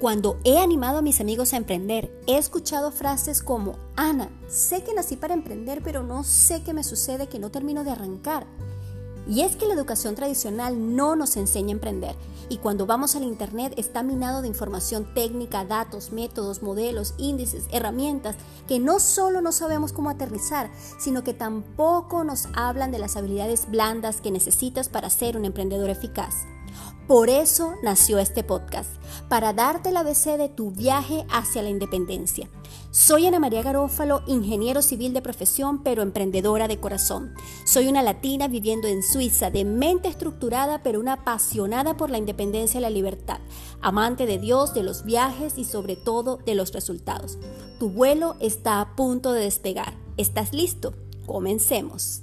Cuando he animado a mis amigos a emprender, he escuchado frases como, Ana, sé que nací para emprender, pero no sé qué me sucede que no termino de arrancar. Y es que la educación tradicional no nos enseña a emprender. Y cuando vamos al Internet está minado de información técnica, datos, métodos, modelos, índices, herramientas que no solo no sabemos cómo aterrizar, sino que tampoco nos hablan de las habilidades blandas que necesitas para ser un emprendedor eficaz. Por eso nació este podcast, para darte la ABC de tu viaje hacia la independencia. Soy Ana María Garófalo, ingeniero civil de profesión, pero emprendedora de corazón. Soy una latina viviendo en Suiza, de mente estructurada, pero una apasionada por la independencia y la libertad, amante de Dios, de los viajes y sobre todo de los resultados. Tu vuelo está a punto de despegar. ¿Estás listo? Comencemos.